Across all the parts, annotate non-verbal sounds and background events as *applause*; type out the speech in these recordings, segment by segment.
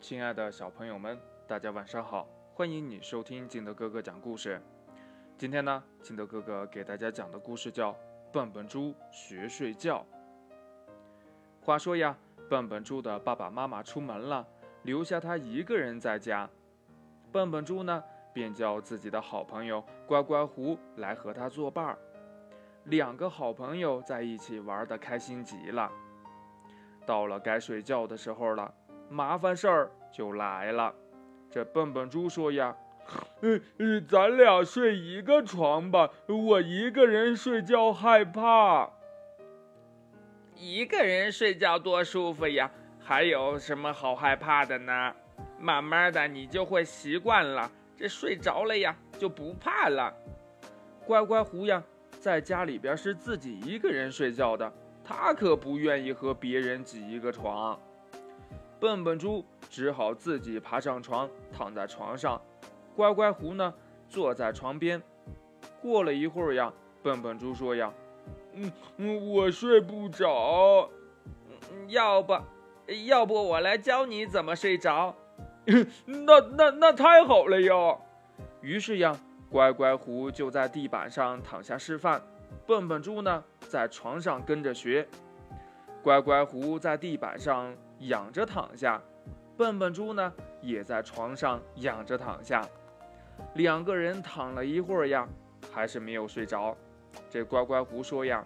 亲爱的小朋友们，大家晚上好！欢迎你收听金德哥哥讲故事。今天呢，金德哥哥给大家讲的故事叫《笨笨猪学睡觉》。话说呀，笨笨猪的爸爸妈妈出门了，留下他一个人在家。笨笨猪呢，便叫自己的好朋友乖乖狐来和他作伴儿。两个好朋友在一起玩的开心极了。到了该睡觉的时候了，麻烦事儿就来了。这笨笨猪说呀：“ *laughs* 嗯嗯，咱俩睡一个床吧，我一个人睡觉害怕。一个人睡觉多舒服呀，还有什么好害怕的呢？慢慢的你就会习惯了，这睡着了呀就不怕了。乖乖狐呀，在家里边是自己一个人睡觉的。”他可不愿意和别人挤一个床，笨笨猪只好自己爬上床，躺在床上。乖乖狐呢，坐在床边。过了一会儿呀，笨笨猪说呀：“嗯嗯，我睡不着，要不，要不我来教你怎么睡着？*laughs* 那那那太好了呀！”于是呀，乖乖狐就在地板上躺下示范。笨笨猪呢，在床上跟着学；乖乖狐在地板上仰着躺下，笨笨猪呢，也在床上仰着躺下。两个人躺了一会儿呀，还是没有睡着。这乖乖狐说呀：“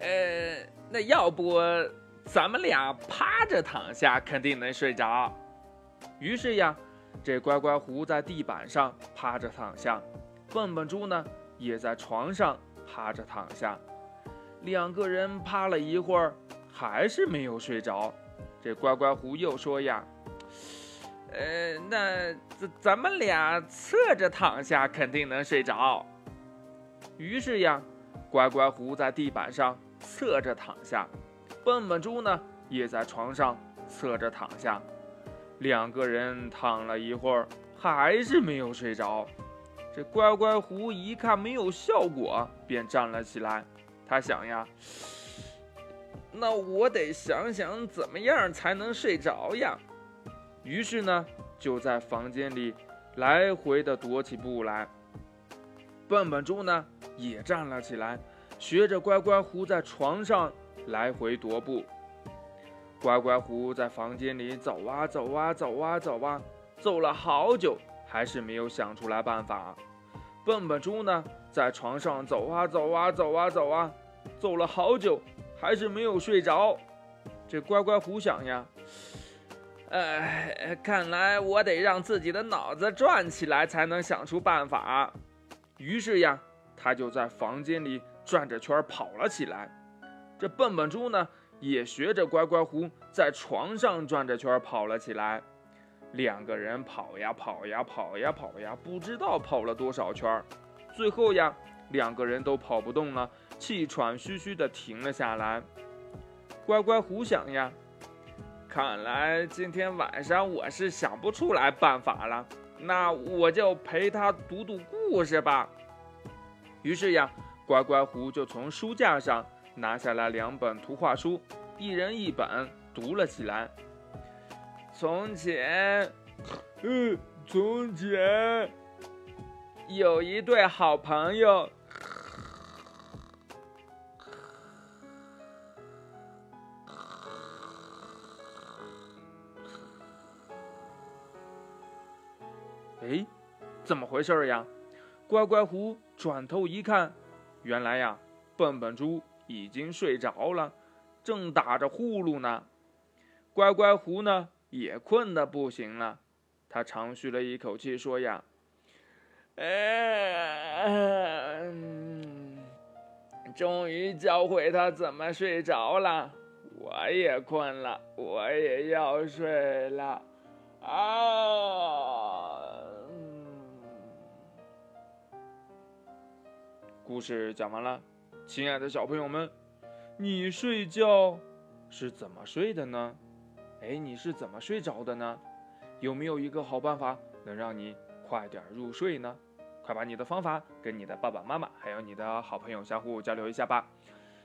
呃，那要不咱们俩趴着躺下，肯定能睡着。”于是呀，这乖乖狐在地板上趴着躺下，笨笨猪呢。也在床上趴着躺下，两个人趴了一会儿，还是没有睡着。这乖乖狐又说呀：“呃，那咱咱们俩侧着躺下，肯定能睡着。”于是呀，乖乖狐在地板上侧着躺下，笨笨猪呢也在床上侧着躺下，两个人躺了一会儿，还是没有睡着。这乖乖狐一看没有效果，便站了起来。他想呀，那我得想想怎么样才能睡着呀。于是呢，就在房间里来回的踱起步来。笨笨猪呢也站了起来，学着乖乖狐在床上来回踱步。乖乖狐在房间里走啊走啊走啊走啊，走了好久。还是没有想出来办法。笨笨猪呢，在床上走啊走啊走啊走啊，走了好久，还是没有睡着。这乖乖狐想呀，哎，看来我得让自己的脑子转起来，才能想出办法。于是呀，他就在房间里转着圈跑了起来。这笨笨猪呢，也学着乖乖狐在床上转着圈跑了起来。两个人跑呀跑呀跑呀跑呀，不知道跑了多少圈。最后呀，两个人都跑不动了，气喘吁吁地停了下来。乖乖狐想呀，看来今天晚上我是想不出来办法了，那我就陪他读读故事吧。于是呀，乖乖狐就从书架上拿下来两本图画书，一人一本，读了起来。从前，嗯，从前有一对好朋友。哎，怎么回事呀？乖乖狐转头一看，原来呀，笨笨猪已经睡着了，正打着呼噜呢。乖乖狐呢？也困得不行了，他长吁了一口气，说：“呀，哎，终于教会他怎么睡着了。我也困了，我也要睡了。”啊！故事讲完了，亲爱的小朋友们，你睡觉是怎么睡的呢？哎，你是怎么睡着的呢？有没有一个好办法能让你快点入睡呢？快把你的方法跟你的爸爸妈妈还有你的好朋友相互交流一下吧。